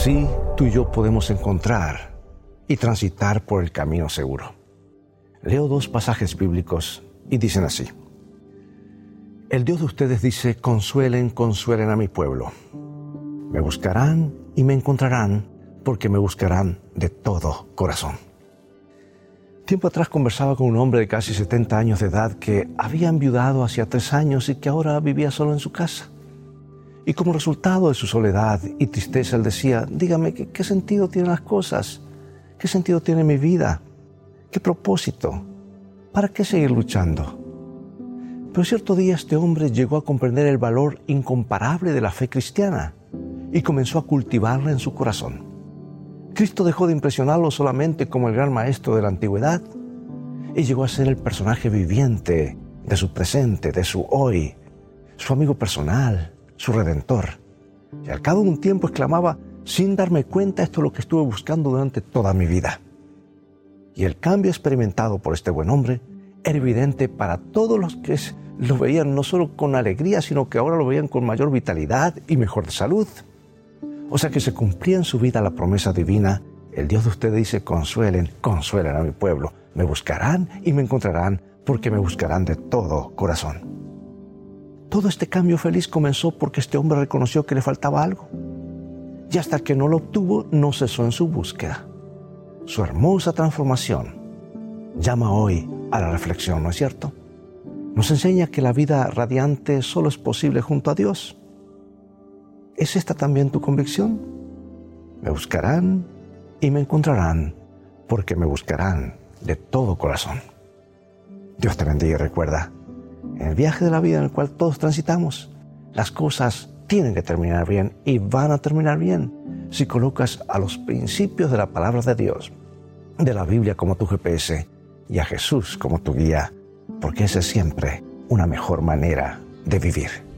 Así tú y yo podemos encontrar y transitar por el camino seguro. Leo dos pasajes bíblicos y dicen así. El Dios de ustedes dice, consuelen, consuelen a mi pueblo. Me buscarán y me encontrarán porque me buscarán de todo corazón. Tiempo atrás conversaba con un hombre de casi 70 años de edad que había enviudado hacía tres años y que ahora vivía solo en su casa. Y como resultado de su soledad y tristeza, él decía, dígame, ¿qué, sentido tienen las cosas? ¿Qué sentido tiene mi vida? ¿Qué propósito? ¿Para qué seguir luchando? Pero cierto día este hombre llegó a comprender el valor incomparable de la fe cristiana y comenzó a cultivarla en su corazón. Cristo dejó de impresionarlo solamente como el gran maestro de la antigüedad y llegó a ser el personaje viviente de su presente, de su hoy, su amigo personal, su redentor. Y al cabo de un tiempo exclamaba, sin darme cuenta, esto es lo que estuve buscando durante toda mi vida. Y el cambio experimentado por este buen hombre era evidente para todos los que lo veían no solo con alegría, sino que ahora lo veían con mayor vitalidad y mejor salud. O sea que se cumplía en su vida la promesa divina. El Dios de ustedes dice, consuelen, consuelen a mi pueblo. Me buscarán y me encontrarán porque me buscarán de todo corazón. Todo este cambio feliz comenzó porque este hombre reconoció que le faltaba algo. Y hasta que no lo obtuvo, no cesó en su búsqueda. Su hermosa transformación llama hoy a la reflexión, ¿no es cierto? Nos enseña que la vida radiante solo es posible junto a Dios. ¿Es esta también tu convicción? Me buscarán y me encontrarán porque me buscarán de todo corazón. Dios te bendiga y recuerda, en el viaje de la vida en el cual todos transitamos, las cosas tienen que terminar bien y van a terminar bien si colocas a los principios de la palabra de Dios, de la Biblia como tu GPS y a Jesús como tu guía, porque esa es siempre una mejor manera de vivir.